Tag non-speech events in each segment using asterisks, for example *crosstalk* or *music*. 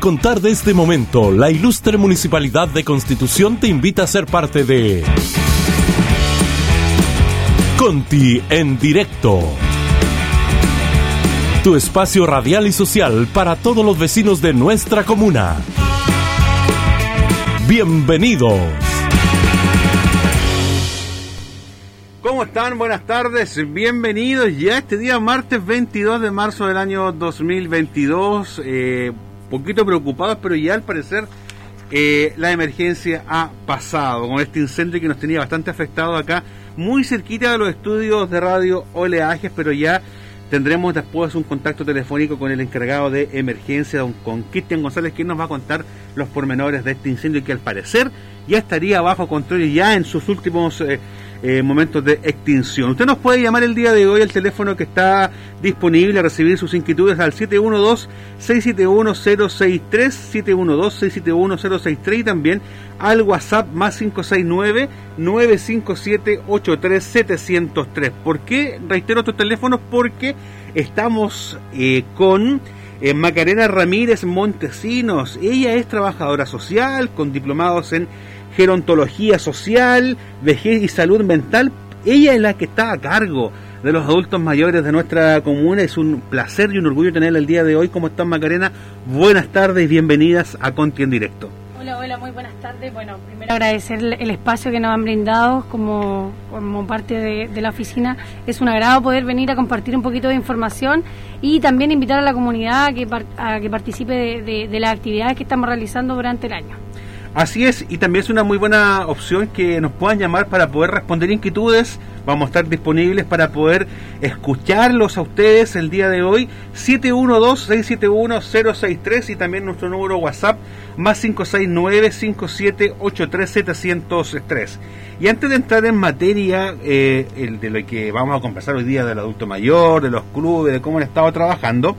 Contar de este momento, la ilustre Municipalidad de Constitución te invita a ser parte de Conti en directo. Tu espacio radial y social para todos los vecinos de nuestra comuna. Bienvenidos. ¿Cómo están? Buenas tardes, bienvenidos ya este día martes 22 de marzo del año 2022. Eh, poquito preocupados, pero ya al parecer eh, la emergencia ha pasado con este incendio que nos tenía bastante afectado acá, muy cerquita de los estudios de radio Oleajes, pero ya tendremos después un contacto telefónico con el encargado de emergencia, con Cristian González, quien nos va a contar los pormenores de este incendio que al parecer ya estaría bajo control y ya en sus últimos eh, eh, momentos de extinción. Usted nos puede llamar el día de hoy al teléfono que está disponible a recibir sus inquietudes al 712-671-063, 712-671-063 y también al WhatsApp más 569-957-83703. ¿Por qué reitero estos teléfonos? Porque estamos eh, con... Eh, Macarena Ramírez Montesinos. Ella es trabajadora social con diplomados en gerontología social, vejez y salud mental. Ella es la que está a cargo de los adultos mayores de nuestra comuna. Es un placer y un orgullo tenerla el día de hoy. ¿Cómo están, Macarena? Buenas tardes bienvenidas a Conti en Directo. Hola, hola, muy buenas tardes. Bueno, primero agradecer el espacio que nos han brindado como, como parte de, la oficina. Es un agrado poder venir a compartir un poquito de información y también invitar a la comunidad a que, a que participe de las actividades que estamos realizando durante el año. Así es, y también es una muy buena opción que nos puedan llamar para poder responder inquietudes. Vamos a estar disponibles para poder escucharlos a ustedes el día de hoy. 712-671-063 y también nuestro número WhatsApp más 569-5783-703. Y antes de entrar en materia eh, el de lo que vamos a conversar hoy día del adulto mayor, de los clubes, de cómo han estado trabajando,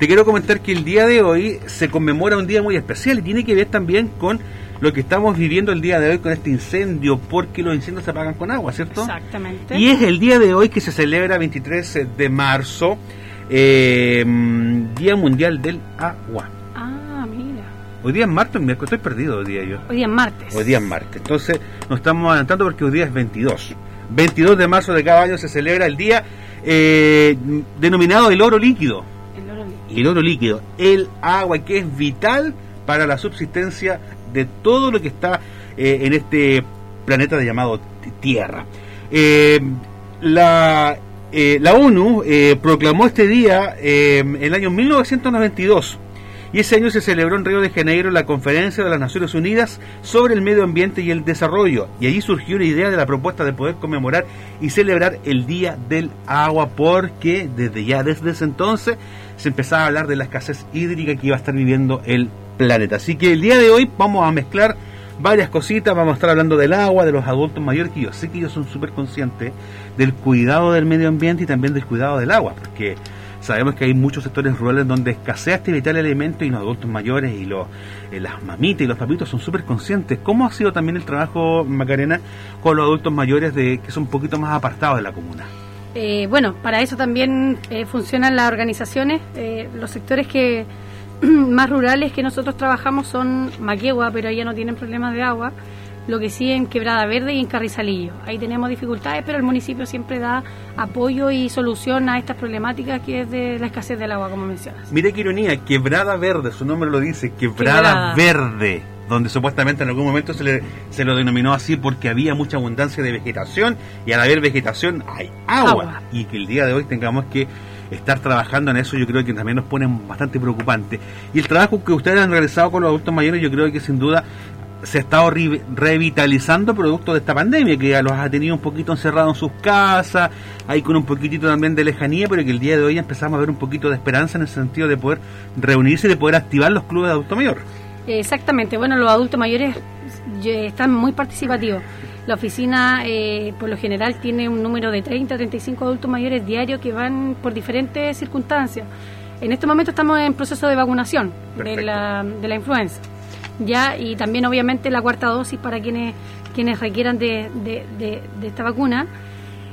te quiero comentar que el día de hoy se conmemora un día muy especial y tiene que ver también con lo que estamos viviendo el día de hoy con este incendio, porque los incendios se apagan con agua, ¿cierto? Exactamente. Y es el día de hoy que se celebra 23 de marzo, eh, Día Mundial del Agua. Ah, mira. Hoy día es martes, miércoles, estoy perdido hoy día yo. Hoy día es martes. Hoy día es martes. Entonces nos estamos adelantando porque hoy día es 22. 22 de marzo de cada año se celebra el día eh, denominado el oro líquido el oro líquido, el agua que es vital para la subsistencia de todo lo que está eh, en este planeta llamado Tierra. Eh, la, eh, la, ONU proclamó este día en el año 1992 y ese año se celebró en Río de Janeiro la conferencia de las Naciones Unidas sobre el medio ambiente y el desarrollo y allí surgió la idea de la propuesta de poder conmemorar y celebrar el Día del Agua porque desde ya desde ese entonces se empezaba a hablar de la escasez hídrica que iba a estar viviendo el planeta. Así que el día de hoy vamos a mezclar varias cositas, vamos a estar hablando del agua, de los adultos mayores, que yo sé que ellos son súper conscientes del cuidado del medio ambiente y también del cuidado del agua, porque sabemos que hay muchos sectores rurales donde escasea este vital elemento y los adultos mayores y los, eh, las mamitas y los papitos son súper conscientes. ¿Cómo ha sido también el trabajo, Macarena, con los adultos mayores de que son un poquito más apartados de la comuna? Eh, bueno, para eso también eh, funcionan las organizaciones. Eh, los sectores que *clears throat* más rurales que nosotros trabajamos son Maquegua, pero allá no tienen problemas de agua. Lo que sí en Quebrada Verde y en Carrizalillo. Ahí tenemos dificultades, pero el municipio siempre da apoyo y solución a estas problemáticas que es de la escasez del agua, como mencionas. Mire qué ironía, Quebrada Verde, su nombre lo dice, Quebrada. Verde donde supuestamente en algún momento se, le, se lo denominó así porque había mucha abundancia de vegetación y al haber vegetación hay agua. Y que el día de hoy tengamos que estar trabajando en eso yo creo que también nos pone bastante preocupante. Y el trabajo que ustedes han realizado con los adultos mayores yo creo que sin duda se ha estado revitalizando producto de esta pandemia, que ya los ha tenido un poquito encerrados en sus casas, hay con un poquitito también de lejanía, pero que el día de hoy empezamos a ver un poquito de esperanza en el sentido de poder reunirse y de poder activar los clubes de adulto mayor. Exactamente, bueno, los adultos mayores están muy participativos. La oficina, eh, por lo general, tiene un número de 30 35 adultos mayores diarios que van por diferentes circunstancias. En este momento estamos en proceso de vacunación de la, de la influenza. Ya, y también, obviamente, la cuarta dosis para quienes, quienes requieran de, de, de esta vacuna.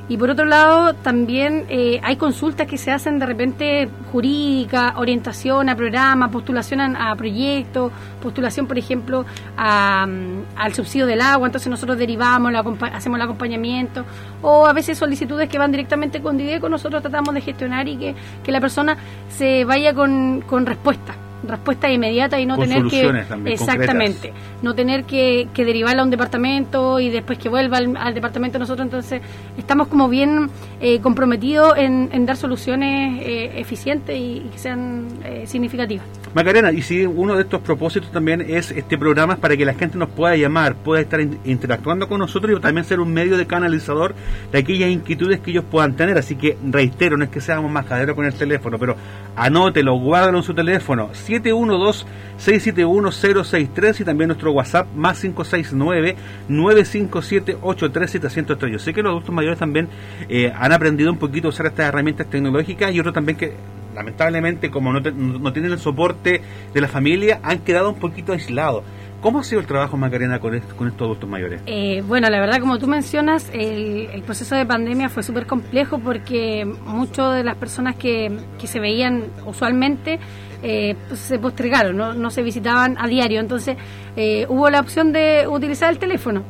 Y por otro lado, también eh, hay consultas que se hacen de repente jurídica, orientación a programas, postulación a, proyectos, postulación, por ejemplo, mm, al subsidio del agua, entonces nosotros derivamos, hacemos el acompañamiento, o a veces solicitudes que van directamente con Dideco, nosotros tratamos de gestionar y que, que la persona se vaya con, con respuesta respuesta inmediata y no tener que exactamente. No tener que, que, derivarla a un departamento y después que vuelva al, departamento nosotros. Entonces estamos como bien eh, comprometidos en, dar soluciones eh, eficientes y, que sean eh, significativas. Macarena y si uno de estos propósitos también es este programa para que la gente nos pueda llamar pueda estar interactuando con nosotros y también ser un medio de canalizador de aquellas inquietudes que ellos puedan tener. Así que reitero no es que seamos majaderos con el teléfono pero anótelo guárdalo en su teléfono 712-671-063 y también nuestro WhatsApp más 569-957-83703. Yo sé que los adultos mayores también eh, han aprendido un poquito a usar estas herramientas tecnológicas y otros también que lamentablemente como no, no tienen el soporte de la familia han quedado un poquito aislados. ¿Cómo ha sido el trabajo, Macarena, con, con estos adultos mayores? Eh, bueno, la verdad, como tú mencionas, el, proceso de pandemia fue súper complejo porque muchas de las personas que, que se veían usualmente eh, pues, se postergaron, ¿no? no se visitaban a diario. Entonces eh, hubo la opción de utilizar el teléfono.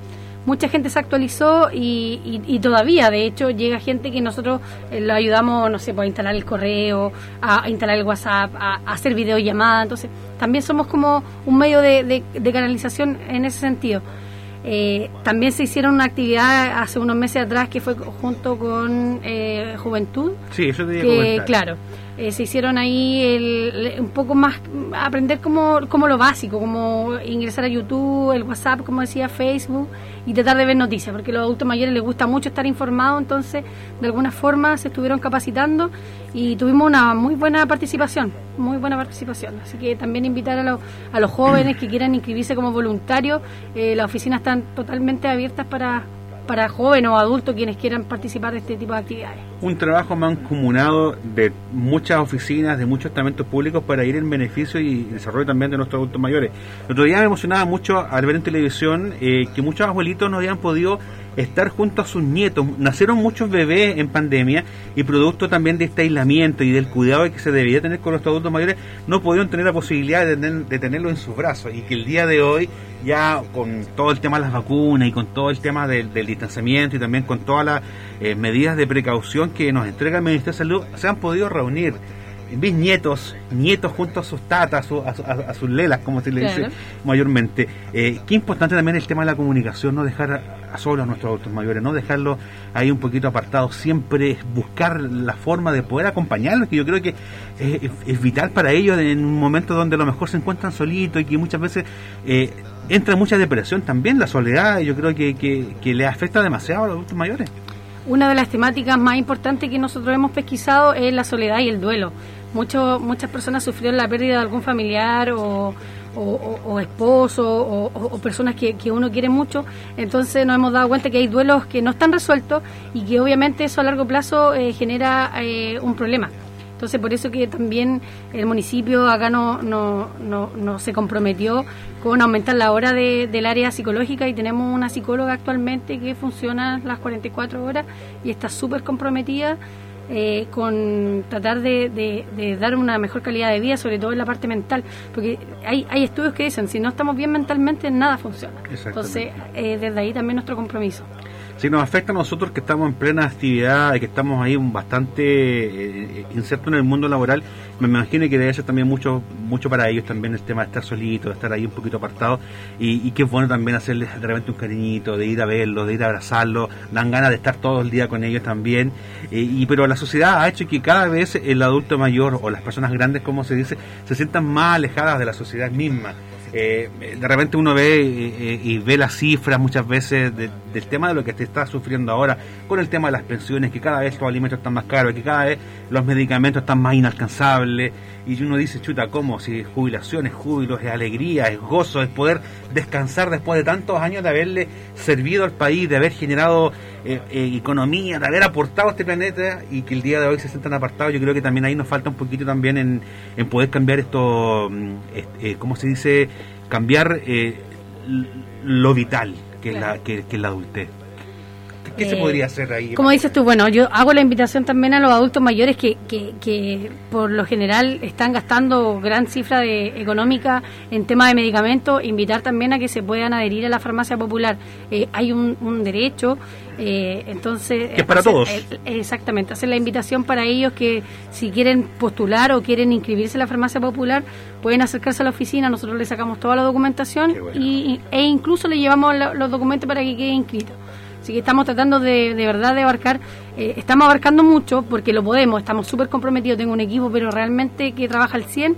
Mucha gente se actualizó y, todavía, de hecho, llega gente que nosotros eh, lo ayudamos, no sé, pues, a instalar el correo, a, instalar el WhatsApp, a, hacer videollamadas. Entonces, también somos como un medio de, canalización en ese sentido. también se hicieron una actividad hace unos meses atrás que fue junto con Juventud. Sí, eso te que, Claro, eh, se hicieron ahí el, un poco más, aprender como, como lo básico, como ingresar a YouTube, el WhatsApp, como decía, Facebook, y tratar de ver noticias, porque a los adultos mayores les gusta mucho estar informados, entonces de alguna forma se estuvieron capacitando y tuvimos una muy buena participación, muy buena participación. Así que también invitar a, a los jóvenes que quieran inscribirse como voluntarios, eh, las oficinas están totalmente abiertas para para jóvenes o adultos quienes quieran participar de este tipo de actividades. Un trabajo mancomunado de muchas oficinas, de muchos estamentos públicos para ir en beneficio y desarrollo también de nuestros adultos mayores. El otro día me emocionaba mucho al ver en televisión eh, que muchos abuelitos no habían podido estar junto a sus nietos. Nacieron muchos bebés en pandemia y producto también de este aislamiento y del cuidado que se debía tener con los adultos mayores, no pudieron tener la posibilidad de, de tenerlo en sus brazos y que el día de hoy ya con todo el tema de las vacunas y con todo el tema del, distanciamiento y también con todas las eh, medidas de precaución que nos entrega el Ministerio de Salud, se han podido reunir bisnietos, nietos junto a sus tatas, a, sus lelas, como se le dice mayormente. Eh, qué importante también el tema de la comunicación, no dejar a, solos a nuestros adultos mayores, no dejarlos ahí un poquito apartados, siempre buscar la forma de poder acompañarlos, que yo creo que es, vital para ellos en un momento donde a lo mejor se encuentran solitos y que muchas veces eh, entra mucha depresión también, la soledad, yo creo que, que, que le afecta demasiado a los adultos mayores. Una de las temáticas más importantes que nosotros hemos pesquisado es la soledad y el duelo mucho, muchas personas sufrieron la pérdida de algún familiar o, esposo o, personas que, que, uno quiere mucho, entonces nos hemos dado cuenta que hay duelos que no están resueltos y que obviamente eso a largo plazo eh, genera eh, un problema. Entonces por eso que también el municipio acá no, no, no, no se comprometió con aumentar la hora de, del área psicológica y tenemos una psicóloga actualmente que funciona las 44 horas y está súper comprometida eh, con tratar de, dar una mejor calidad de vida, sobre todo en la parte mental, porque hay, hay estudios que dicen, si no estamos bien mentalmente, nada funciona. Entonces, eh, desde ahí también nuestro compromiso. Si nos afecta a nosotros que estamos en plena actividad y que estamos ahí bastante eh, insertos en el mundo laboral, me imagino que debe ser también mucho mucho para ellos también el tema de estar solito, de estar ahí un poquito apartado y, que es bueno también hacerles de repente un cariñito, de ir a verlos, de ir a abrazarlos, dan ganas de estar todo el día con ellos también. Eh, y Pero la sociedad ha hecho que cada vez el adulto mayor o las personas grandes, como se dice, se sientan más alejadas de la sociedad misma. Eh, de repente uno ve eh, eh, y ve las cifras muchas veces del tema de lo que te está sufriendo ahora, con el tema de las pensiones, que cada vez los alimentos están más caros, que cada vez los medicamentos están más inalcanzables, y uno dice, chuta, ¿cómo? Si jubilación es júbilo, es alegría, es gozo, es poder descansar después de tantos años de haberle servido al país, de haber generado economía, de haber aportado a este planeta y que el día de hoy se sientan apartados, yo creo que también ahí nos falta un poquito también en, en poder cambiar esto, mm, ¿cómo se dice? cambiar eh, lo vital que, la, que, la adultez. ¿Qué se podría hacer ahí? Como dices tú, bueno, yo hago la invitación también a los adultos mayores que, que, que por lo general están gastando gran cifra de, económica en tema de medicamentos, invitar también a que se puedan adherir a la farmacia popular. hay un, un derecho eh, entonces, es para todos. exactamente, hacer la invitación para ellos que si quieren postular o quieren inscribirse en la farmacia popular, pueden acercarse a la oficina, nosotros les sacamos toda la documentación y, e incluso le llevamos los documentos para que quede inscrito. Así que estamos tratando de, de verdad de abarcar, eh, estamos abarcando mucho porque lo podemos, estamos súper comprometidos, tengo un equipo, pero realmente que trabaja al 100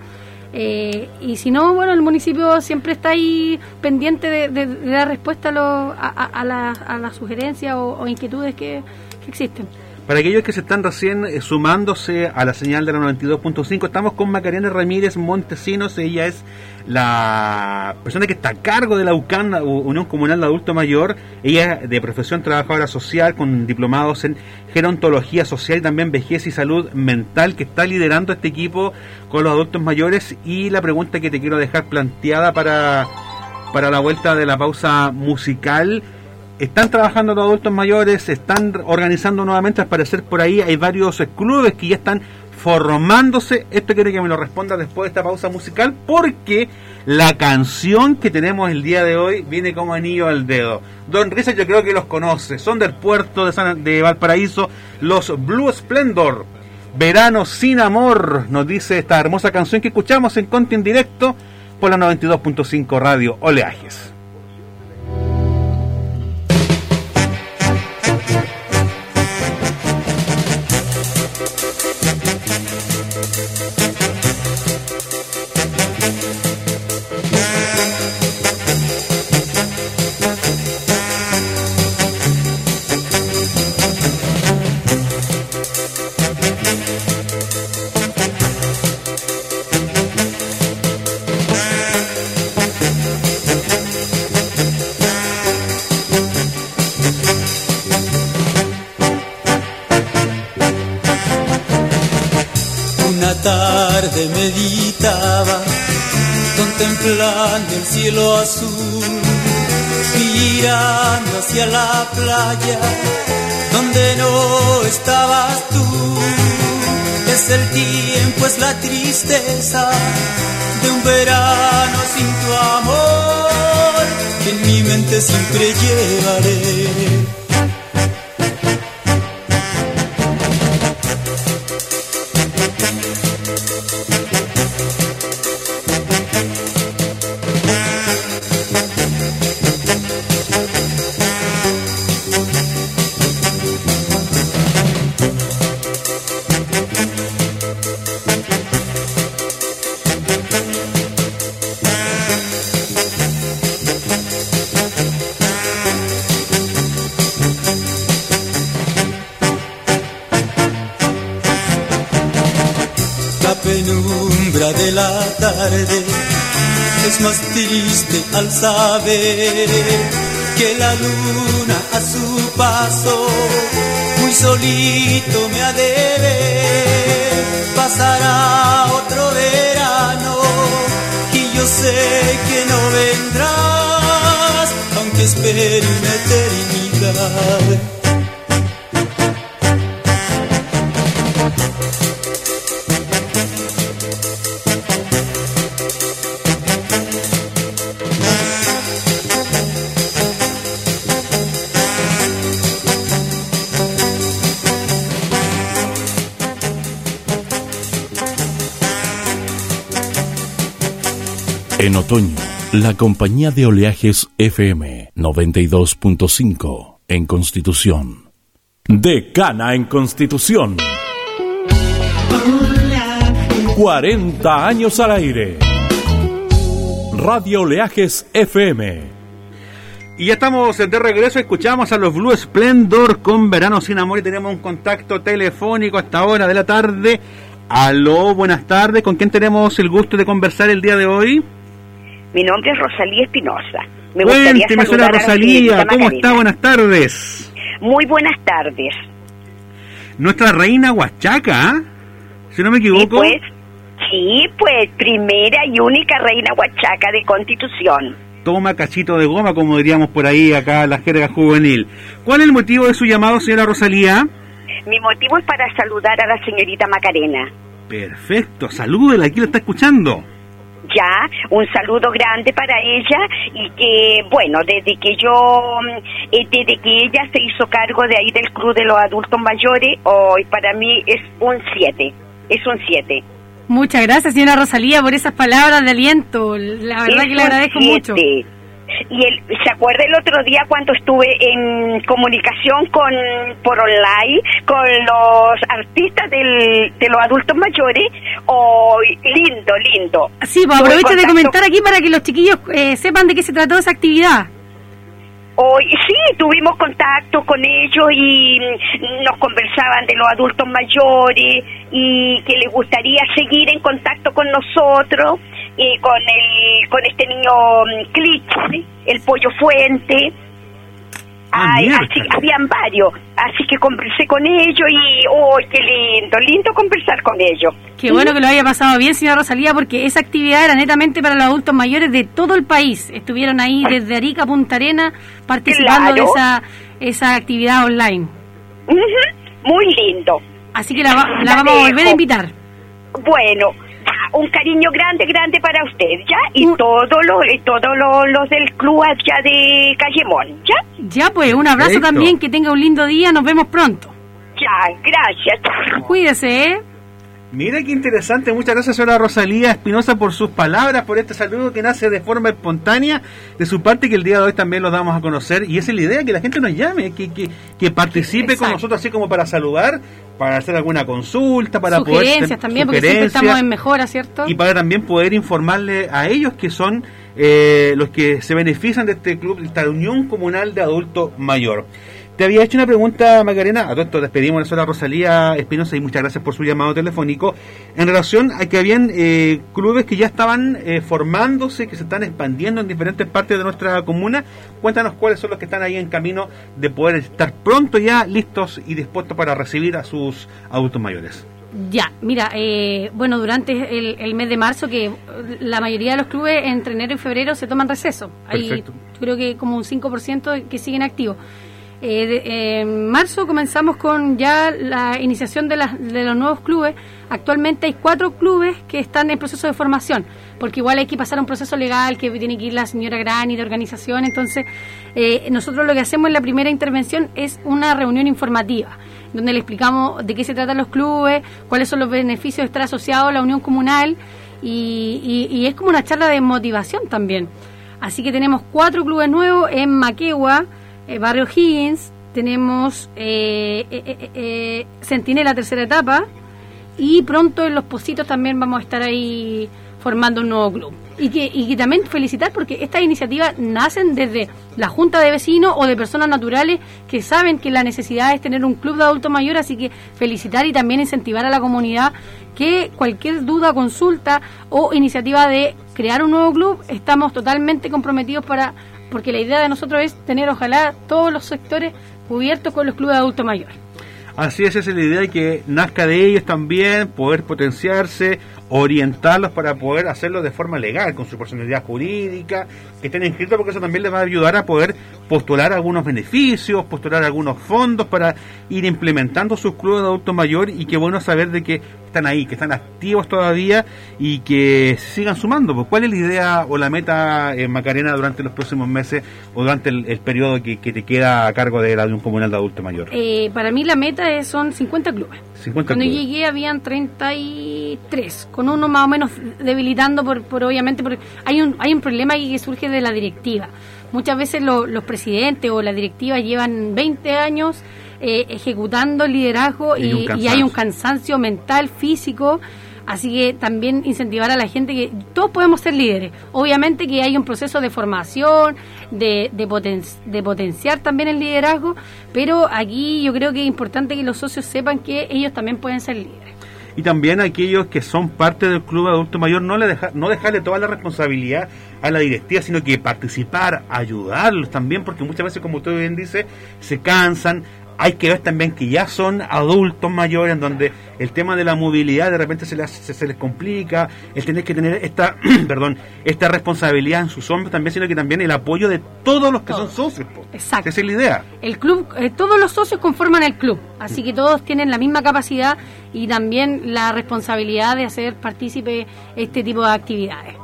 eh, y si no, bueno, el municipio siempre está ahí pendiente de, dar respuesta a, a, las sugerencias o, inquietudes que existen. Para aquellos que se están recién eh, sumándose a la señal de la 92.5, estamos con Macarena Ramírez Montesinos. Ella es la persona que está a cargo de la UCAN, Unión Comunal de Adulto Mayor. Ella de profesión trabajadora social con diplomados en gerontología social y también vejez y salud mental, que está liderando este equipo con los adultos mayores. Y la pregunta que te quiero dejar planteada para, para la vuelta de la pausa musical están trabajando los adultos mayores, se están organizando nuevamente, al parecer por ahí hay varios clubes que ya están formándose. Esto quiero que me lo responda después de esta pausa musical, porque la canción que tenemos el día de hoy viene como anillo al dedo. Don Risa yo creo que los conoce, son del puerto de, San, de Valparaíso, los Blue Splendor. Verano sin amor, nos dice esta hermosa canción que escuchamos en Conti en directo por la 92.5 Radio Oleajes. Contemplando el cielo azul, mirando hacia la playa donde no estabas tú. Es el tiempo, es la tristeza de un verano sin tu amor, que en mi mente siempre llevaré es más triste al saber que la luna a su paso muy solito me ha de ver. Pasará otro verano y yo sé que no vendrás, aunque espere una eternidad. En otoño, la compañía de oleajes FM 92.5 en Constitución. Decana en Constitución. 40 años al aire. Radio Oleajes FM. Y ya estamos de regreso, escuchamos a los Blue Splendor con Verano sin Amor y tenemos un contacto telefónico a esta hora de la tarde. Aló, buenas tardes, ¿con quién tenemos el gusto de conversar el día de hoy? Mi nombre es Rosalía Espinosa. Me Cuénteme, señora Rosalía, ¿cómo está? Buenas tardes. Muy buenas tardes. Nuestra reina Huachaca, si no me equivoco. pues, sí, pues, primera y única reina Huachaca de Constitución. toma cachito de goma, como diríamos por ahí acá la jerga juvenil. ¿Cuál es el motivo de su llamado, señora Rosalía? Mi motivo es para saludar a la señorita Macarena. Perfecto, salúdela, aquí la está escuchando. Ya, un saludo grande para ella y que, bueno, desde que yo, mm, eh, desde que ella se hizo cargo de ahí del Club de los Adultos Mayores, hoy para mí es un 7, es un 7. Muchas gracias, señora Rosalía, por esas palabras de aliento. La verdad que le agradezco mucho. Y él, ¿se acuerda el otro día cuando estuve en comunicación con por online con los artistas del, de los adultos mayores? Oh, lindo, lindo. Sí, pues aprovecho de comentar aquí para que los chiquillos eh, sepan de qué se trató esa actividad. Hoy sí, tuvimos contacto con ellos y nos conversaban de los adultos mayores y que les gustaría seguir en contacto con nosotros y con el con este niño mm, Clich, el pollo fuente. Ah, Ay, así, habían varios, así que conversé con ellos y, ¡oh, qué lindo! Lindo conversar con ellos. Qué bueno que lo haya pasado bien, señora Rosalía, porque esa actividad era netamente para los adultos mayores de todo el país. Estuvieron ahí desde Arica a Punta Arena participando de esa, esa actividad online. Muy lindo. Así que la, la vamos a volver a invitar. Bueno, un cariño grande, grande para usted, ¿ya? Y todos los todos los del club allá de Callemón, ¿ya? Ya, pues, un abrazo Perfecto. también, que tenga un lindo día, nos vemos pronto. Ya, gracias. Cuídese, ¿eh? Mira qué interesante, muchas gracias señora Rosalía Espinosa por sus palabras, por este saludo que nace de forma espontánea de su parte que el día de hoy también lo damos a conocer y esa es la idea, que la gente nos llame, que, que, que participe con nosotros así como para saludar, para hacer alguna consulta, para poder... Sugerencias también, porque siempre sugerencias, estamos en mejora, ¿cierto? y para también poder informarle a ellos que son eh, los que se benefician de este club, de esta Unión Comunal de Adulto Mayor. Te había hecho una pregunta, Macarena, a todo esto despedimos a la señora Rosalía Espinosa y muchas gracias por su llamado telefónico, en relación a que habían eh, clubes que ya estaban eh, formándose, que se están expandiendo en diferentes partes de nuestra comuna. Cuéntanos cuáles son los que están ahí en camino de poder estar pronto ya listos y dispuestos para recibir a sus adultos mayores. Ya, mira, eh, bueno, durante el, el mes de marzo, que la mayoría de los clubes entre enero y febrero se toman receso. Hay, Perfecto. yo creo que como un 5% que siguen activos. Eh, de- en marzo comenzamos con ya la iniciación de, las- de los nuevos clubes. Actualmente hay cuatro clubes que están en proceso de formación, porque igual hay que pasar un proceso legal que tiene que ir la señora Grani de organización. Entonces, eh, nosotros lo que hacemos en la primera intervención es una reunión informativa, donde le explicamos de qué se tratan los clubes, cuáles son los beneficios de estar asociados a la unión comunal, y- y es como una charla de motivación también. Así que tenemos cuatro clubes nuevos en Maquegua, eh, Barrio Higgins, tenemos eh, eh, eh, Centinela tercera etapa y pronto en Los Positos también vamos a estar ahí formando un nuevo club. Y que, y que también felicitar porque estas iniciativas nacen desde la Junta de Vecinos o de personas naturales que saben que la necesidad es tener un club de adultos mayores, así que felicitar y también incentivar a la comunidad que cualquier duda, consulta o iniciativa de crear un nuevo club, estamos totalmente comprometidos para, porque la idea de nosotros es tener ojalá todos los sectores cubiertos con los clubes de adultos mayores. Así es, esa es la idea y que nazca de ellos también, poder potenciarse, orientarlos para poder hacerlo de forma legal, con su personalidad jurídica, que estén inscritos, porque eso también les va a ayudar a poder postular algunos beneficios, postular algunos fondos para ir implementando sus clubes de adulto mayor y qué bueno saber de que están ahí, que están activos todavía y que sigan sumando. Pues, ¿Cuál es la idea o la meta, eh, Macarena, durante los próximos meses o durante el, el periodo que, que te queda a cargo de la Unión Comunal de Adulto Mayor? Eh, para mí la meta es, son 50 clubes. 50 Cuando clubes. llegué habían 33, con uno más o menos debilitando por, por obviamente porque hay un hay un problema que surge de la directiva. Muchas veces lo- los presidentes o la directiva llevan 20 años eh, ejecutando el liderazgo Y hay un y, y cansancio. hay un cansancio mental, físico. Así que también incentivar a la gente que todos podemos ser líderes. Obviamente que hay un proceso de formación, de, de, poten- de potenciar también el liderazgo, pero aquí yo creo que es importante que los socios sepan que ellos también pueden ser líderes. Y también aquellos que son parte del club adulto mayor, no, le deja, no dejarle toda la responsabilidad a la directiva, sino que participar, ayudarlos también, porque muchas veces, como usted bien dice, se cansan, hay que ver también que ya son adultos mayores, en donde el tema de la movilidad de repente se les, se, les complica, el tener que tener esta, *clears throat* perdón, esta responsabilidad en sus hombros también, sino que también el apoyo de todos los que son socios. Exacto. Esa es la idea. El club, eh, todos los socios conforman el club, así que todos tienen la misma capacidad y también la responsabilidad de hacer partícipe este tipo de actividades.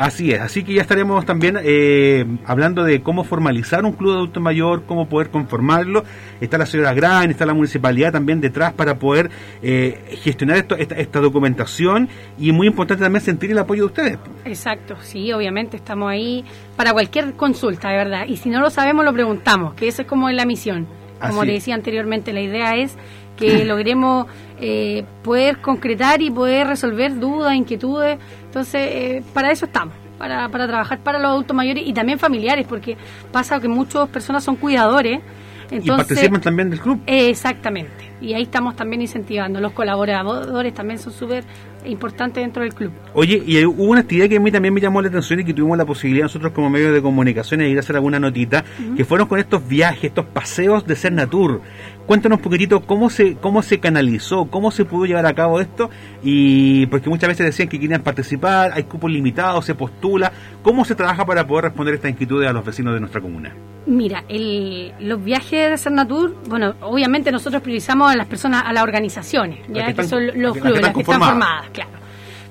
Así es, así que ya estaremos también eh, hablando de cómo formalizar un club de adulto mayor, cómo poder conformarlo. Está la señora Gran, está la municipalidad también detrás para poder eh, gestionar esto, esta, documentación y muy importante también sentir el apoyo de ustedes. Exacto, sí, obviamente estamos ahí para cualquier consulta, de verdad. Y si no lo sabemos, lo preguntamos, que esa es como la misión. Como le decía anteriormente, la idea es que *clears throat* logremos eh, poder concretar y poder resolver dudas, inquietudes. Entonces, eh, para eso estamos, para, para trabajar para los adultos mayores y también familiares, porque pasa que muchas personas son cuidadores. Entonces, y participan también del club. exactamente. Y ahí estamos también incentivando. Los colaboradores también son súper importantes dentro del club. Oye, y hubo una actividad que a mí también me llamó la atención y que tuvimos la posibilidad nosotros como medio de comunicación de ir a hacer alguna notita, que fueron con estos viajes, estos paseos de Ser Natur. Cuéntanos un poquitito cómo se, cómo se canalizó, cómo se pudo llevar a cabo esto, y porque muchas veces decían que querían participar, hay cupos limitados, se postula, ¿cómo se trabaja para poder responder esta inquietud a los vecinos de nuestra comuna? Mira, los viajes de Cernatur, bueno, obviamente nosotros priorizamos a las personas, a las organizaciones, ya que, son los clubes, las que están formadas, claro.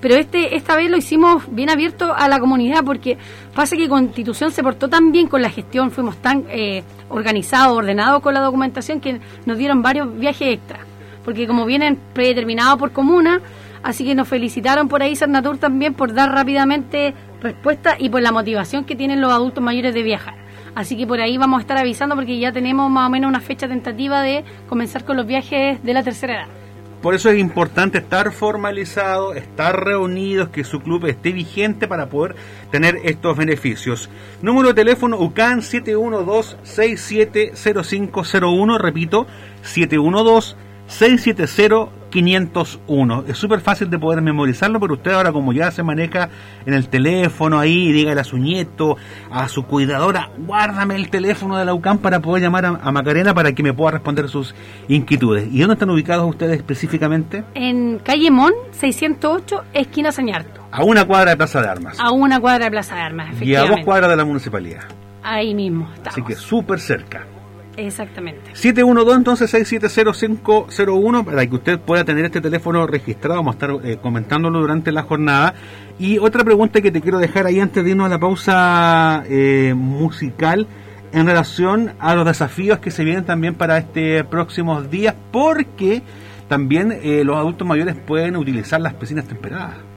Pero este, esta vez lo hicimos bien abierto a la comunidad porque pasa que Constitución se portó tan bien con la gestión, fuimos tan eh, organizados, ordenados con la documentación que nos dieron varios viajes extra. Porque como vienen predeterminados por comuna, así que nos felicitaron por ahí Cernatur también por dar rápidamente respuesta y por la motivación que tienen los adultos mayores de viajar. Así que por ahí vamos a estar avisando porque ya tenemos más o menos una fecha tentativa de comenzar con los viajes de la tercera edad. Por eso es importante estar formalizado, estar reunidos, que su club esté vigente para poder tener estos beneficios. Número de teléfono UCAN 712-670501, repito, 712 670-501. Es súper fácil de poder memorizarlo, pero usted ahora como ya se maneja en el teléfono ahí, dígale a su nieto, a su cuidadora, guárdame el teléfono de la UCAM para poder llamar a, Macarena para que me pueda responder sus inquietudes. ¿Y dónde están ubicados ustedes específicamente? En calle Mon, 608, esquina Sañarto. A una cuadra de Plaza de Armas. A una cuadra de Plaza de Armas, efectivamente. Y a dos cuadras de la municipalidad. Ahí mismo estamos. Así que súper cerca. Exactamente. 712 entonces 670501 para que usted pueda tener este teléfono registrado, vamos a estar eh, comentándolo durante la jornada. Y otra pregunta que te quiero dejar ahí antes de irnos a la pausa eh, musical en relación a los desafíos que se vienen también para este próximos días, porque también eh, los adultos mayores pueden utilizar las piscinas temperadas.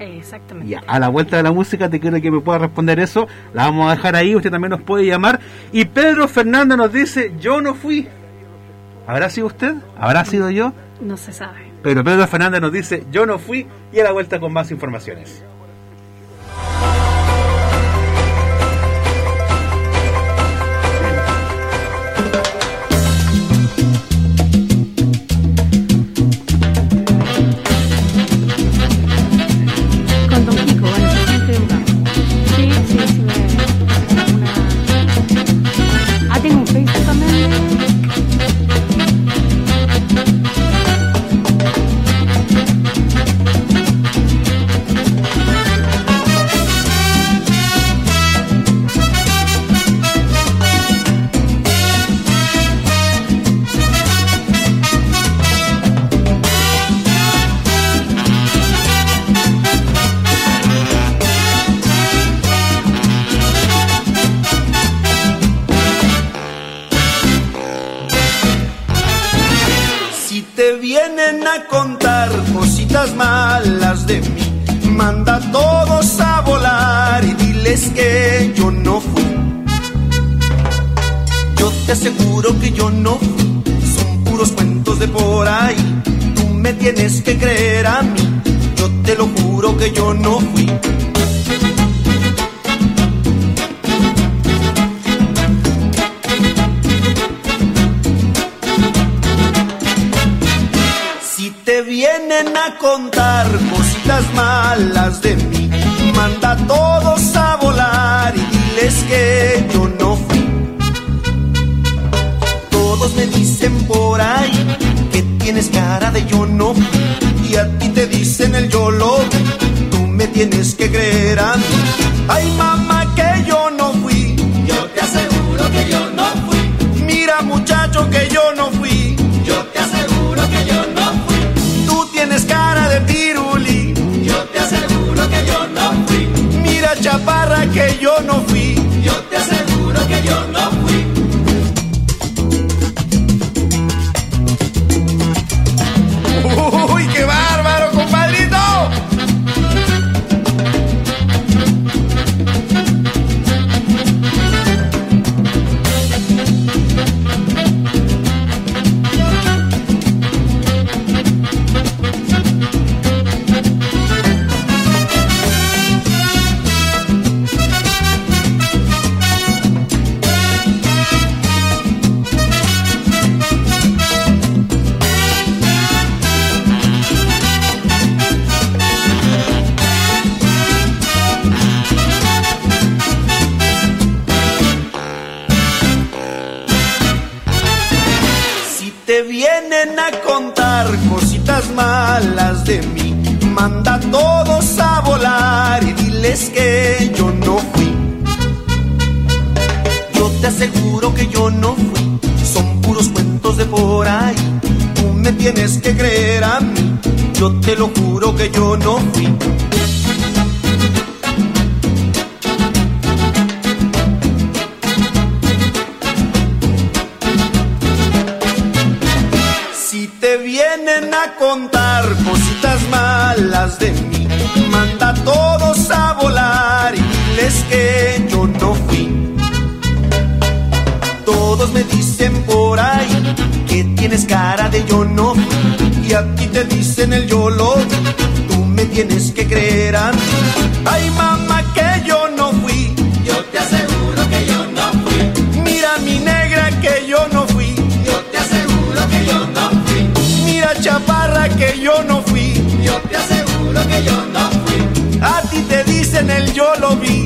Exactamente. a la vuelta de la música te quiero que me pueda responder eso. La vamos a dejar ahí, usted también nos puede llamar. Y Pedro Fernando nos dice, yo no fui. ¿Habrá sido usted? ¿Habrá sido yo? No se sabe. Pero Pedro Fernández nos dice, yo no fui y a la vuelta con más informaciones. Diles que yo no fui. Todos me dicen por ahí que tienes cara de yo no fui, y a ti te dicen el yo lo vi. Tú me tienes que creer a mí. Ay mamá que yo no fui. Yo te aseguro que yo no fui. Mira mi negra que yo no fui. Yo te aseguro que yo no fui. Mira chaparra que yo no fui. Yo te aseguro que yo no fui. A ti te dicen el yo lo vi.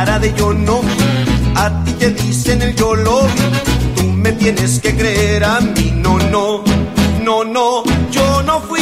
Cara de yo no. A ti te dicen el yo lo vi. Tú me tienes que creer a mí. No, no, no, no, yo no fui.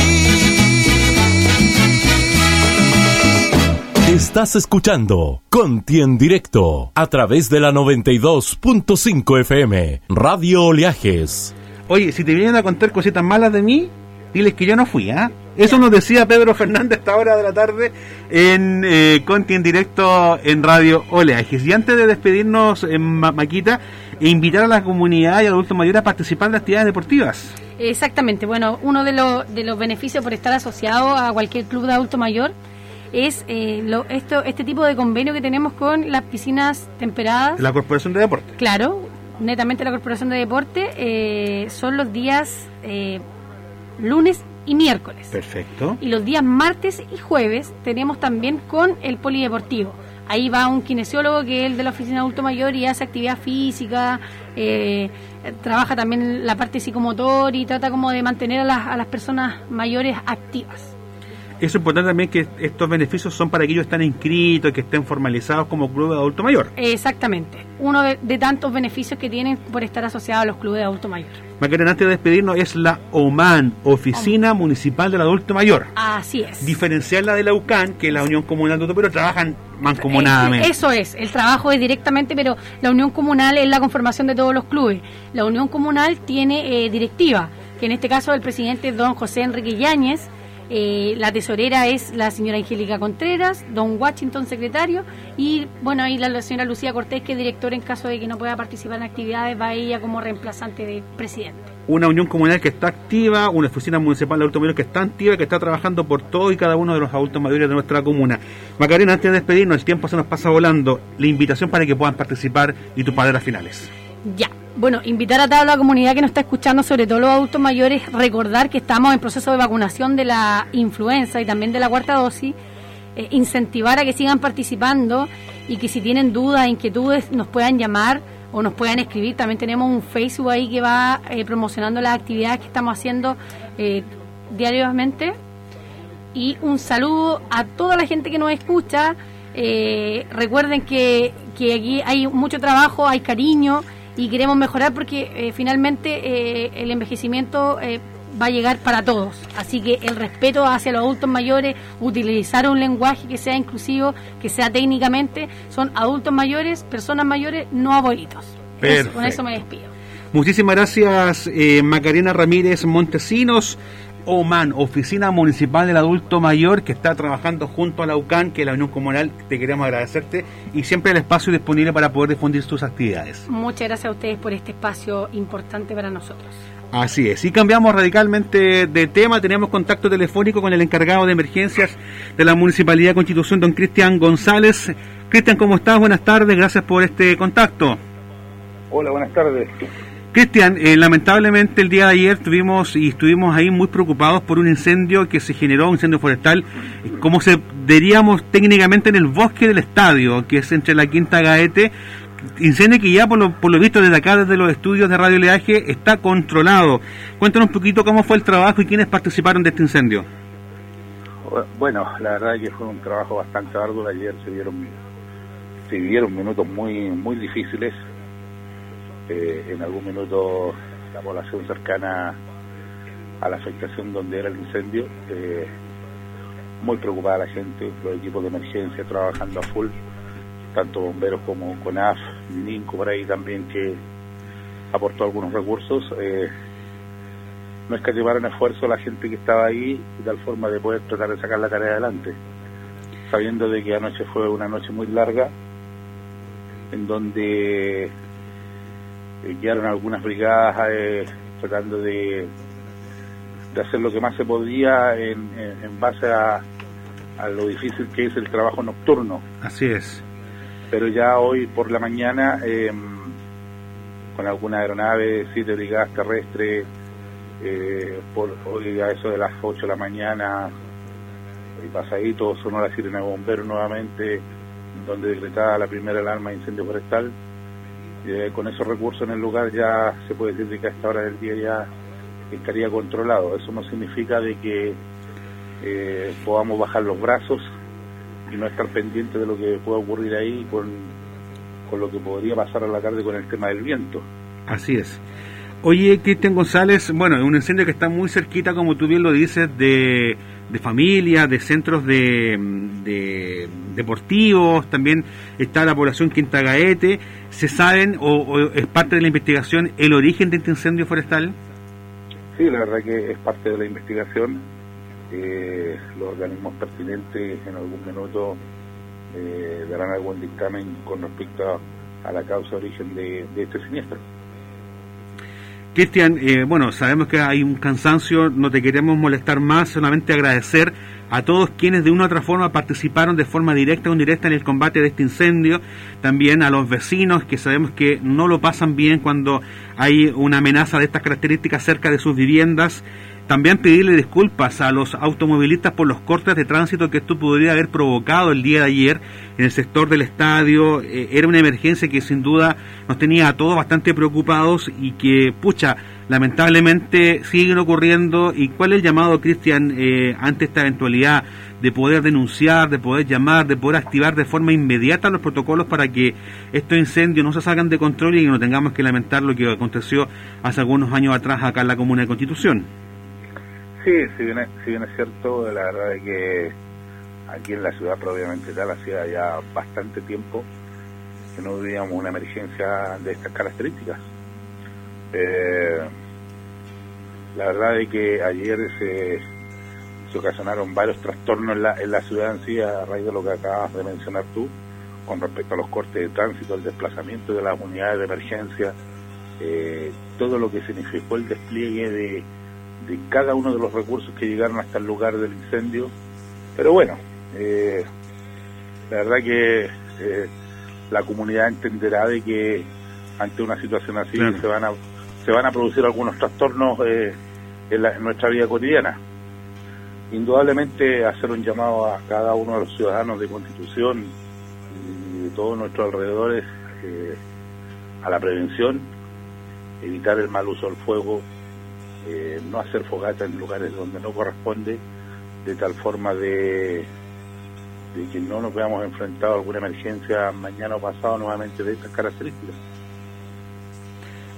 Estás escuchando Conti en directo a través de la 92.5 FM Radio Oleajes. Oye, si te vienen a contar cositas malas de mí, diles que yo no fui, ¿ah? Eso nos decía Pedro Fernández a esta hora de la tarde en eh, Conti en directo en Radio Oleajes. Y antes de despedirnos, en Maquita, e invitar a la comunidad y a adultos mayores a participar de actividades deportivas. Exactamente, bueno, uno de, los de los beneficios por estar asociado a cualquier club de adulto mayor es eh, lo, esto, este tipo de convenio que tenemos con las piscinas temperadas. La Corporación de Deporte. Claro, netamente la Corporación de Deporte, eh, son los días eh, lunes y miércoles. Perfecto. Y los días martes y jueves tenemos también con el polideportivo. Ahí va un kinesiólogo que es el de la oficina de adulto mayor y hace actividad física, eh, trabaja también la parte psicomotor y trata como de mantener a las, a las personas mayores activas. Es importante también que estos beneficios son para aquellos que están inscritos, que estén formalizados como club de adulto mayor. Exactamente, uno de, de tantos beneficios que tienen por estar asociados a los clubes de adulto mayor. Macarena, antes de despedirnos, es la OMAN, Oficina Municipal del Adulto Mayor. Así es. Diferenciar la de la UCAN, que es la Unión Comunal de Adulto, pero trabajan mancomunadamente. Eh, Eso es, el trabajo es directamente, pero la unión comunal es la conformación de todos los clubes. La unión comunal tiene eh, directiva, que en este caso el presidente es don José Enrique Yáñez, eh, la tesorera es la señora Angélica Contreras, don Washington secretario y bueno ahí la, la señora Lucía Cortés que es directora en caso de que no pueda participar en actividades va ella como reemplazante de presidente. una unión comunal que está activa, una oficina municipal de adultos mayores que está activa, que está trabajando por todo y cada uno de los adultos mayores de nuestra comuna. Macarena, antes de despedirnos, el tiempo se nos pasa volando, la invitación para que puedan participar y tus palabras finales. Ya, bueno, invitar a toda la comunidad que nos está escuchando, sobre todo los adultos mayores, recordar que estamos en proceso de vacunación de la influenza y también de la cuarta dosis, eh, incentivar a que sigan participando y que si tienen dudas, inquietudes, nos puedan llamar o nos puedan escribir. También tenemos un Facebook ahí que va eh, promocionando las actividades que estamos haciendo eh, diariamente. Y un saludo a toda la gente que nos escucha. Recuerden que, que, aquí hay mucho trabajo, hay cariño y queremos mejorar porque finalmente el envejecimiento va a llegar para todos. Así que el respeto hacia los adultos mayores, utilizar un lenguaje que sea inclusivo, que sea técnicamente, son adultos mayores, personas mayores, no abuelitos. con eso me despido. Muchísimas gracias, eh, Macarena Ramírez Montesinos. OMAN, Oficina Municipal del Adulto Mayor, que está trabajando junto a la UCAN, que es la Unión Comunal. Te queremos agradecerte y siempre el espacio disponible para poder difundir tus actividades. Muchas gracias a ustedes por este espacio importante para nosotros. Así es, y cambiamos radicalmente de tema, tenemos contacto telefónico con el encargado de emergencias de la Municipalidad de Constitución, don Cristian González. Cristian, ¿cómo estás? Buenas tardes, gracias por este contacto. Hola, buenas tardes. Cristian, eh, lamentablemente el día de ayer tuvimos y estuvimos ahí muy preocupados por un incendio que se generó, un incendio forestal, como se diríamos técnicamente en el bosque del estadio, que es entre la Quinta Gaete, incendio que ya por lo, por lo visto desde acá, desde los estudios de Radio Leaje, está controlado. Cuéntanos un poquito cómo fue el trabajo y quiénes participaron de este incendio. Bueno, la verdad es que fue un trabajo bastante arduo. Ayer se dieron, se vivieron minutos muy, muy difíciles. Eh, en algún minuto la población cercana a la afectación donde era el incendio, eh, muy preocupada la gente, los equipos de emergencia trabajando a full tanto bomberos como CONAF, NINCO por ahí también que aportó algunos recursos. Eh, no es que llevaron esfuerzo la gente que estaba ahí de tal forma de poder tratar de sacar la tarea adelante, sabiendo de que anoche fue una noche muy larga, en donde eh, quedaron algunas brigadas eh, tratando de, de hacer lo que más se podía en, en, base a, a lo difícil que es el trabajo nocturno. Así es pero ya hoy por la mañana eh, con alguna aeronave, siete brigadas terrestres, eh, por, hoy a eso de las 8 de la mañana, y pasadito sonó la sirena de bomberos nuevamente, donde decretada la primera alarma de incendio forestal. Eh, con esos recursos en el lugar ya se puede decir que a esta hora del día ya estaría controlado. Eso no significa de que eh, podamos bajar los brazos y no estar pendiente de lo que pueda ocurrir ahí con, con lo que podría pasar a la tarde con el tema del viento. Así es. Oye, Cristian González, bueno, es un incendio que está muy cerquita, como tú bien lo dices, de, de familias, de centros de, de, deportivos, también está la población Quinta Gaete. ¿Se saben o, es parte de la investigación el origen de este incendio forestal? Sí, la verdad que es parte de la investigación eh, los organismos pertinentes en algún minuto eh, darán algún dictamen con respecto a, la causa origen de, este siniestro. Cristian, eh, bueno, sabemos que hay un cansancio, no te queremos molestar más, solamente agradecer a todos quienes de una u otra forma participaron de forma directa o indirecta en el combate de este incendio, también a los vecinos que sabemos que no lo pasan bien cuando hay una amenaza de estas características cerca de sus viviendas también pedirle disculpas a los automovilistas por los cortes de tránsito que esto podría haber provocado el día de ayer en el sector del estadio. Eh, era una emergencia que sin duda nos tenía a todos bastante preocupados y que, pucha, lamentablemente siguen ocurriendo. ¿Y cuál es el llamado, Cristian, eh, ante esta eventualidad de poder denunciar, de poder llamar, de poder activar de forma inmediata los protocolos para que estos incendios no se salgan de control y no tengamos que lamentar lo que aconteció hace algunos años atrás acá en la Comuna de Constitución? Sí, si bien, es, si bien es cierto, la verdad es que aquí en la ciudad probablemente tal hacía ya bastante tiempo que no vivíamos una emergencia de estas características. Eh, la verdad es que ayer se, se ocasionaron varios trastornos en la, en la ciudad en sí a raíz de lo que acabas de mencionar tú con respecto a los cortes de tránsito, el desplazamiento de las unidades de emergencia, eh, todo lo que significó el despliegue de, de, cada uno de los recursos que llegaron hasta el lugar del incendio. Pero bueno, eh, la verdad que eh, la comunidad entenderá de que ante una situación así se van a se van a producir algunos trastornos en, en nuestra vida cotidiana indudablemente hacer un llamado a cada uno de los ciudadanos de Constitución y de todos nuestros alrededores eh, a la prevención, evitar el mal uso del fuego, eh, no hacer fogata en lugares donde no corresponde, de tal forma de, de que no nos veamos enfrentados a alguna emergencia mañana o pasado nuevamente de estas características.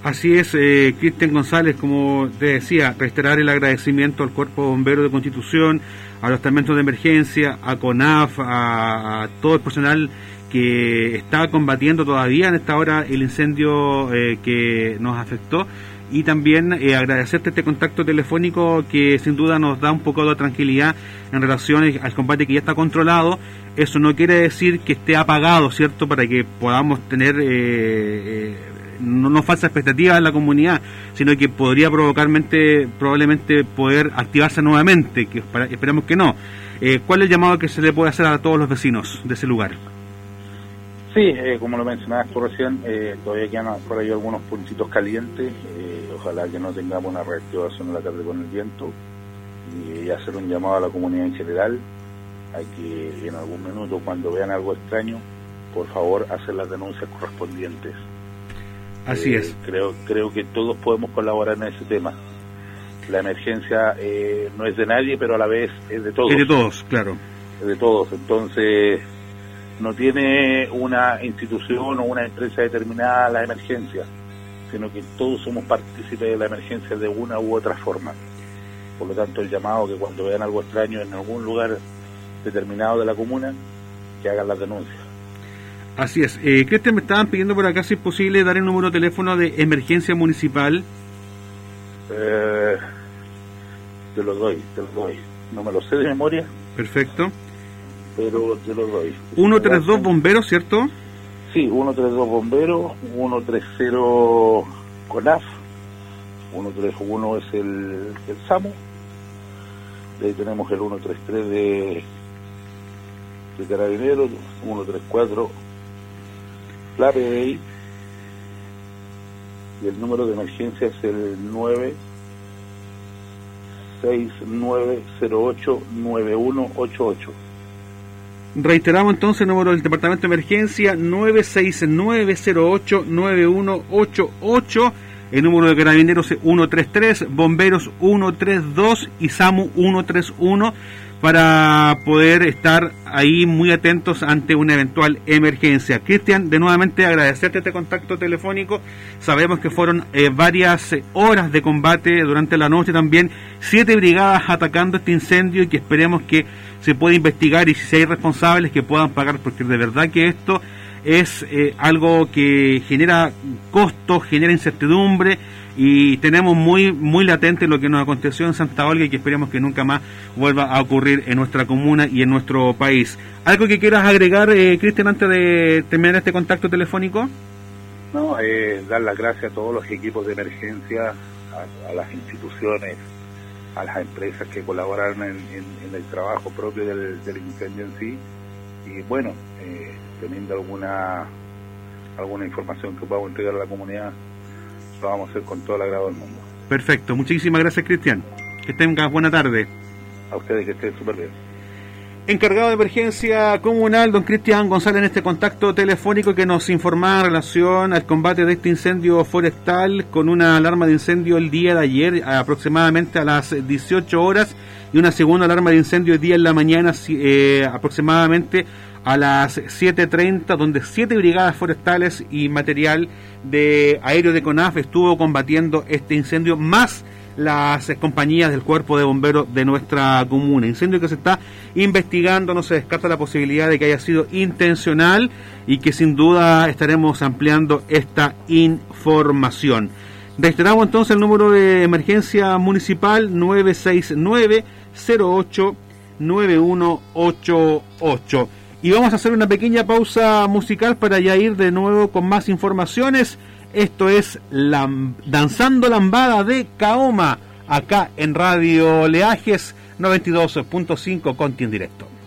Así es, eh, Cristian González, como te decía, reiterar el agradecimiento al Cuerpo Bombero de Constitución, a los estamentos de emergencia, a CONAF, a, todo el personal que está combatiendo todavía en esta hora el incendio eh, que nos afectó y también eh, agradecerte este contacto telefónico que sin duda nos da un poco de tranquilidad en relación al combate que ya está controlado. Eso no quiere decir que esté apagado, ¿cierto? Para que podamos tener eh, no, no falsa expectativa en la comunidad, sino que podría provocarmente, probablemente poder activarse nuevamente, que esperamos que no. Eh, ¿Cuál es el llamado que se le puede hacer a todos los vecinos de ese lugar? Sí, eh, como lo mencionabas tú recién, eh, todavía quedan por ahí algunos puntitos calientes. Ojalá que no tengamos una reactivación en la tarde con el viento. Y hacer un llamado a la comunidad en general hay que en algún minuto, cuando vean algo extraño, por favor, hacer las denuncias correspondientes. Así es. Creo, creo que todos podemos colaborar en ese tema. La emergencia eh, no es de nadie, pero a la vez es de todos. Es de todos, claro. Es de todos. Entonces, no tiene una institución o una empresa determinada la emergencia, sino que todos somos partícipes de la emergencia de una u otra forma. Por lo tanto, el llamado que cuando vean algo extraño en algún lugar determinado de la comuna, que hagan las denuncias. Así es. Eh, Cristian, me estaban pidiendo por acá si es posible dar el número de teléfono de emergencia municipal. Eh, te lo doy, te lo doy. No me lo sé de memoria. Perfecto. Pero te lo doy. 132 bomberos, ¿cierto? Sí, 132 bomberos, 130 CONAF, 131 es el, el SAMU, de ahí tenemos el 133 de, de Carabineros, 134 la PDI y el número de emergencia es el 969089188. Reiteramos entonces el número del Departamento de Emergencia 969089188, el número de carabineros 133, bomberos 132 y SAMU 131 para poder estar ahí muy atentos ante una eventual emergencia. Cristian, de nuevamente agradecerte este contacto telefónico. Sabemos que fueron eh, varias eh, horas de combate durante la noche también, siete brigadas atacando este incendio y que esperemos que se pueda investigar y si hay responsables que puedan pagar, porque de verdad que esto es eh, algo que genera costos, genera incertidumbre y tenemos muy muy latente lo que nos aconteció en Santa Olga y que esperemos que nunca más vuelva a ocurrir en nuestra comuna y en nuestro país. ¿Algo que quieras agregar, eh, Cristian, antes de terminar este contacto telefónico? No, eh, dar las gracias a todos los equipos de emergencia, a, las instituciones, a las empresas que colaboraron en, el trabajo propio del, incendio en sí. Y bueno, eh, teniendo alguna alguna información que podamos entregar a la comunidad, lo vamos a hacer con todo el agrado del mundo. Perfecto, muchísimas gracias Cristian. Que tengas buena tarde. A ustedes que estén súper bien. Encargado de emergencia comunal, don Cristian González, en este contacto telefónico que nos informaba en relación al combate de este incendio forestal con una alarma de incendio el día de ayer, aproximadamente a las 18 horas, y una segunda alarma de incendio el día en la mañana, eh, aproximadamente a las 7.30, donde siete brigadas forestales y material de aéreo de CONAF estuvo combatiendo este incendio, más las compañías del cuerpo de bomberos de nuestra comuna. Incendio que se está investigando, no se descarta la posibilidad de que haya sido intencional y que sin duda estaremos ampliando esta información. Reiteramos entonces el número de emergencia municipal 969 08 9188. Y vamos a hacer una pequeña pausa musical para ya ir de nuevo con más informaciones Esto es la, Danzando Lambada de Kaoma, acá en Radio Leajes 92.5 Conti en directo.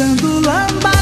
生不乱吧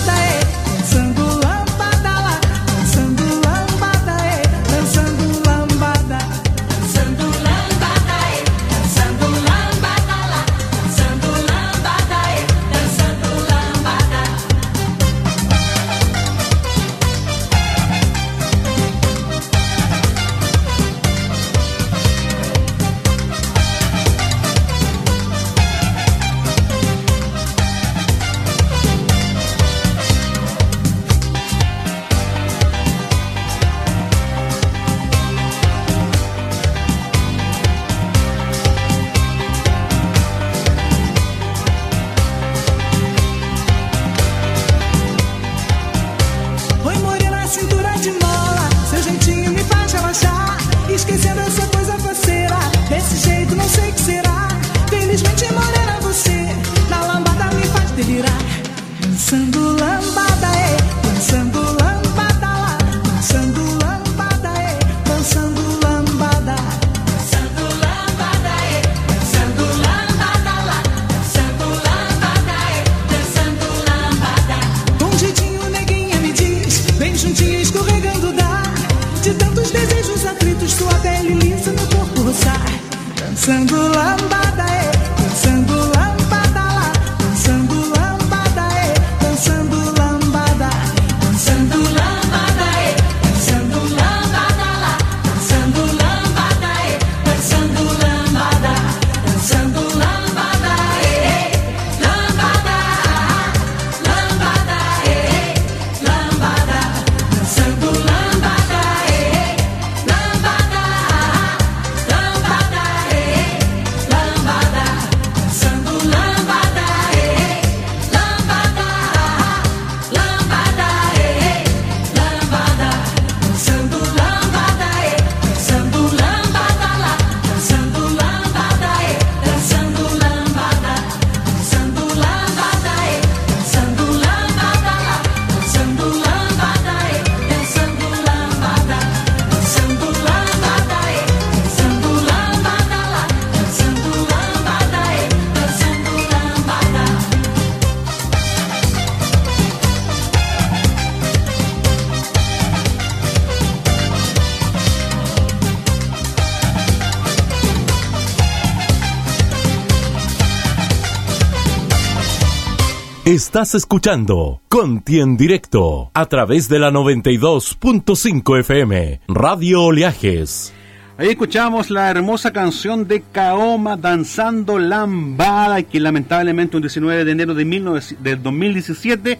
Estás escuchando Conti en directo a través de la 92.5 FM Radio Oleajes. Ahí escuchamos la hermosa canción de Kaoma Danzando Lambada, que lamentablemente un 19 de enero de, 2017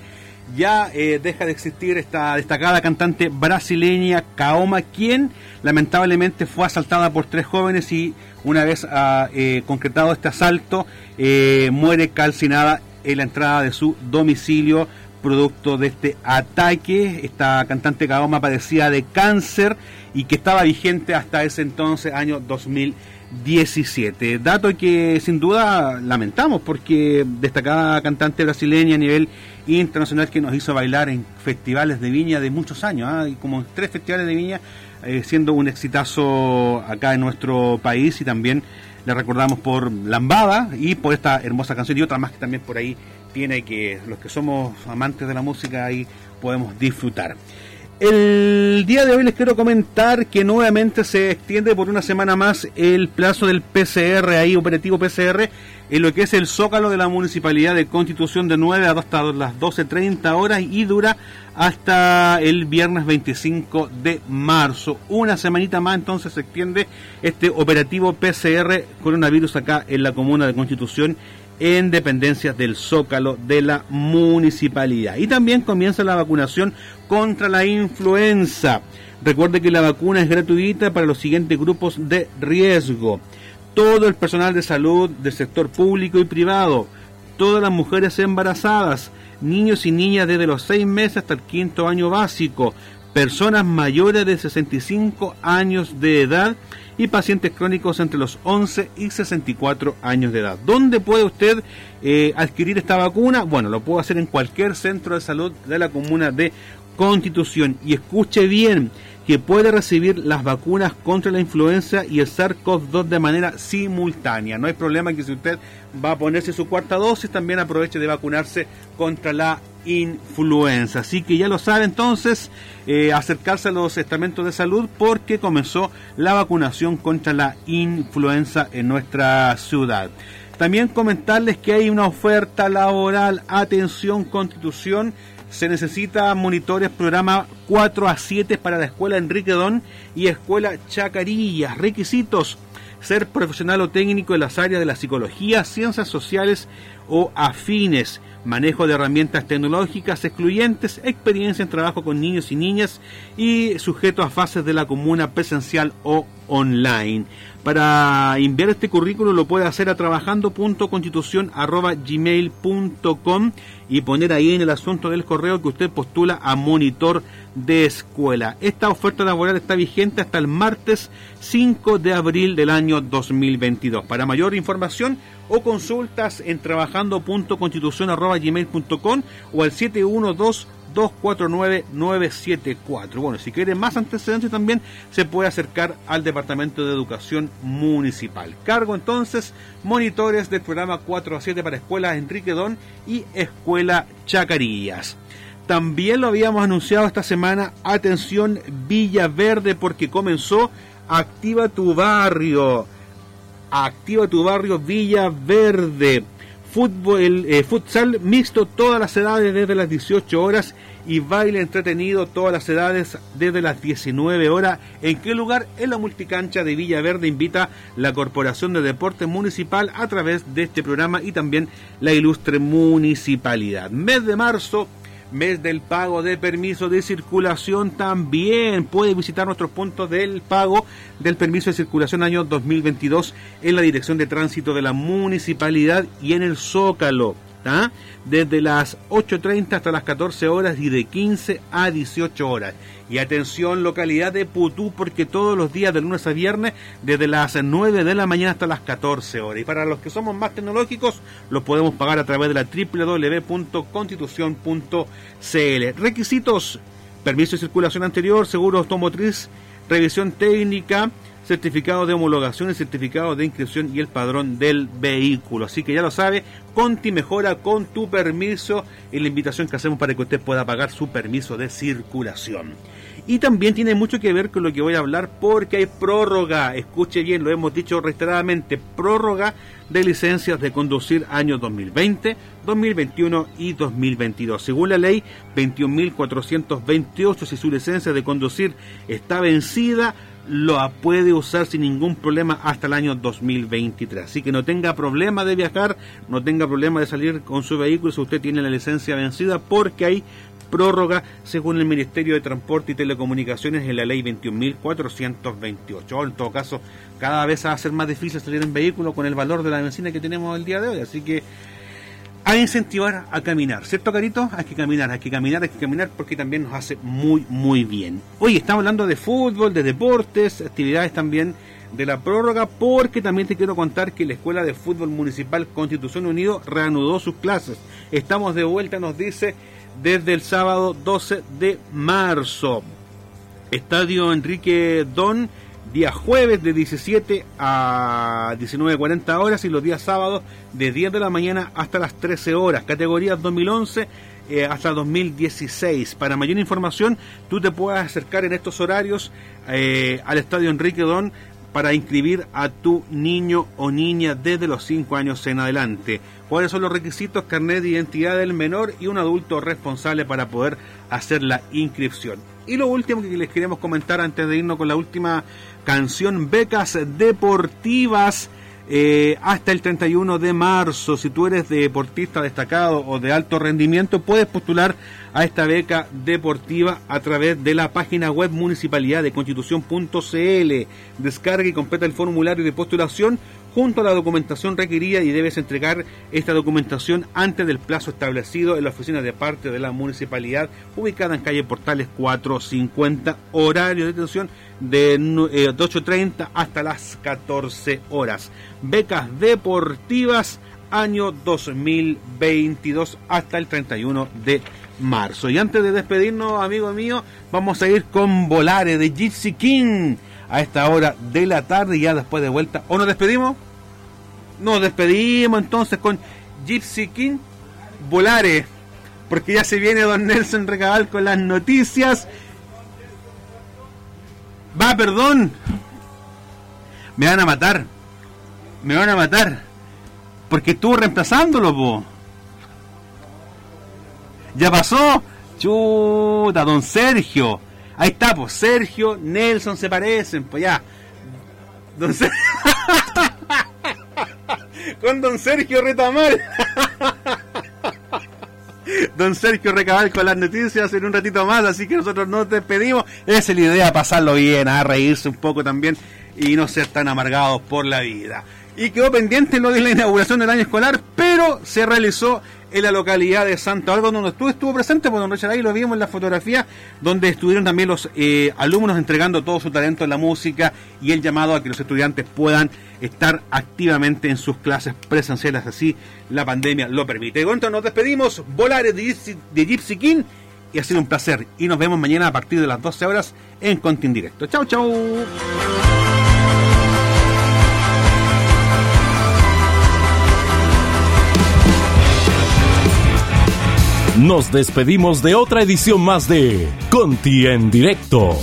ya eh, deja de existir esta destacada cantante brasileña Kaoma, quien lamentablemente fue asaltada por tres jóvenes y una vez ah, eh, concretado este asalto eh, muere calcinada en la entrada de su domicilio producto de este ataque. Esta cantante Kaoma padecía de cáncer y que estaba vigente hasta ese entonces, año 2017. Dato que sin duda lamentamos porque destacada cantante brasileña a nivel internacional que nos hizo bailar en festivales de viña de muchos años, y como tres festivales de viña, eh, siendo un exitazo acá en nuestro país y también le recordamos por Lambada y por esta hermosa canción y otra más que también por ahí tiene que los que somos amantes de la música ahí podemos disfrutar. El día de hoy les quiero comentar que nuevamente se extiende por una semana más el plazo del PCR, ahí operativo PCR, en lo que es el zócalo de la Municipalidad de Constitución de 9 a hasta las 12.30 horas y dura hasta el viernes 25 de marzo. Una semanita más entonces se extiende este operativo PCR coronavirus acá en la comuna de Constitución en dependencias del Zócalo de la municipalidad. Y también comienza la vacunación contra la influenza. Recuerde que la vacuna es gratuita para los siguientes grupos de riesgo. Todo el personal de salud del sector público y privado, todas las mujeres embarazadas, niños y niñas desde los 6 meses hasta el quinto año básico, personas mayores de 65 años de edad y pacientes crónicos entre los 11 y 64 años de edad. ¿Dónde puede usted eh, adquirir esta vacuna? Bueno, lo puede hacer en cualquier centro de salud de la comuna de Constitución. Y escuche bien, que puede recibir las vacunas contra la influenza y el SARS-CoV-2 de manera simultánea. No hay problema que si usted va a ponerse su cuarta dosis, también aproveche de vacunarse contra la influenza. Así que ya lo sabe entonces, eh, acercarse a los estamentos de salud porque comenzó la vacunación contra la influenza en nuestra ciudad. También comentarles que hay una oferta laboral, atención, constitución, se necesita monitores programa 4 a 7 para la escuela Enrique Don y escuela Chacarillas. Requisitos: ser profesional o técnico en las áreas de la psicología, ciencias sociales o afines, manejo de herramientas tecnológicas excluyentes, experiencia en trabajo con niños y niñas y sujeto a fases de la comuna presencial o online. Para enviar este currículo lo puede hacer a trabajando.constitución.gmail.com y poner ahí en el asunto del correo que usted postula a monitor de escuela. Esta oferta laboral está vigente hasta el martes 5 de abril del año 2022. Para mayor información o consultas en trabajando.constitución.gmail.com o al 712 249-974. Bueno, si quiere más antecedentes también se puede acercar al Departamento de Educación Municipal. Cargo entonces monitores del programa 4 a 7 para Escuela Enrique Don y Escuela Chacarillas. También lo habíamos anunciado esta semana, atención Villa Verde porque comenzó Activa tu barrio. Activa tu barrio Villa Verde fútbol, eh, futsal mixto todas las edades desde las 18 horas y baile entretenido todas las edades desde las 19 horas. ¿En qué lugar? En la multicancha de Villaverde invita la Corporación de Deporte Municipal a través de este programa y también la ilustre municipalidad. Mes de marzo mes del pago de permiso de circulación también puede visitar nuestros puntos del pago del permiso de circulación año 2022 en la Dirección de Tránsito de la Municipalidad y en el Zócalo desde las 8.30 hasta las 14 horas y de 15 a 18 horas. Y atención, localidad de Putú, porque todos los días de lunes a viernes, desde las 9 de la mañana hasta las 14 horas. Y para los que somos más tecnológicos, lo podemos pagar a través de la www.constitución.cl. Requisitos: permiso de circulación anterior, seguro automotriz, revisión técnica certificado de homologación, el certificado de inscripción y el padrón del vehículo. Así que ya lo sabe, Conti mejora con tu permiso y la invitación que hacemos para que usted pueda pagar su permiso de circulación. Y también tiene mucho que ver con lo que voy a hablar porque hay prórroga, escuche bien, lo hemos dicho reiteradamente, prórroga de licencias de conducir años 2020, 2021 y 2022. Según la ley 21.428, si su licencia de conducir está vencida, lo puede usar sin ningún problema hasta el año 2023. Así que no tenga problema de viajar, no tenga problema de salir con su vehículo si usted tiene la licencia vencida, porque hay prórroga según el Ministerio de Transporte y Telecomunicaciones en la ley 21.428. En todo caso, cada vez va a ser más difícil salir en vehículo con el valor de la benzina que tenemos el día de hoy. Así que a incentivar a caminar, ¿cierto, Carito? Hay que caminar, hay que caminar, hay que caminar porque también nos hace muy, muy bien. Hoy estamos hablando de fútbol, de deportes, actividades también de la prórroga, porque también te quiero contar que la Escuela de Fútbol Municipal Constitución Unido reanudó sus clases. Estamos de vuelta, nos dice, desde el sábado 12 de marzo. Estadio Enrique Don día jueves de 17 a 19.40 horas y los días sábados de 10 de la mañana hasta las 13 horas. Categorías 2011 eh, hasta 2016. Para mayor información, tú te puedes acercar en estos horarios eh, al Estadio Enrique Don para inscribir a tu niño o niña desde los 5 años en adelante. ¿Cuáles son los requisitos? Carnet de identidad del menor y un adulto responsable para poder hacer la inscripción. Y lo último que les queremos comentar antes de irnos con la última canción, becas deportivas. Eh, hasta el 31 de marzo. Si tú eres deportista destacado o de alto rendimiento, puedes postular a esta beca deportiva a través de la página web municipalidad de constitución.cl. Descarga y completa el formulario de postulación junto a la documentación requerida y debes entregar esta documentación antes del plazo establecido en la oficina de parte de la municipalidad ubicada en calle Portales 450, horario de detención de 8.30 eh, hasta las 14 horas. Becas deportivas año 2022 hasta el 31 de marzo. Y antes de despedirnos, amigo mío, vamos a ir con Volare de Gypsy King a esta hora de la tarde y ya después de vuelta. ¿O nos despedimos? Nos despedimos entonces con Gypsy King Volare, porque ya se viene don Nelson Recabal con las noticias. Va, perdón. Me van a matar. Me van a matar. Porque estuvo reemplazándolo. Ya pasó. Chuta, don Sergio. Ahí está, pues Sergio, Nelson se parecen, pues ya. Don. *laughs* Con don Sergio Retamal. *laughs* Don Sergio Recabal con las noticias en un ratito más, así que nosotros nos despedimos. Es la idea, pasarlo bien, a reírse un poco también y no ser tan amargados por la vida. Y quedó pendiente lo de la inauguración del año escolar, pero se realizó en la localidad de Santo Algo, donde estuvo, estuvo presente, pues don Richard ahí lo vimos en la fotografía, donde estuvieron también los eh, alumnos entregando todo su talento en la música y el llamado a que los estudiantes puedan estar activamente en sus clases presenciales, así la pandemia lo permite. Y bueno, nos despedimos, Volares de Gypsy King, y ha sido un placer. Y nos vemos mañana a partir de las 12 horas en Contin Directo. Chau, chau. Nos despedimos de otra edición más de Conti en directo.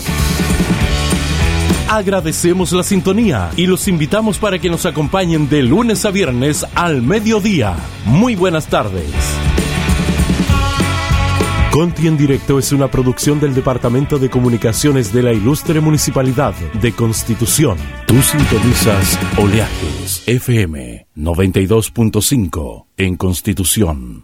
Agradecemos la sintonía y los invitamos para que nos acompañen de lunes a viernes al mediodía. Muy buenas tardes. Conti en directo es una producción del Departamento de Comunicaciones de la Ilustre Municipalidad de Constitución. Tú sintonizas Oleajes FM 92.5 en Constitución.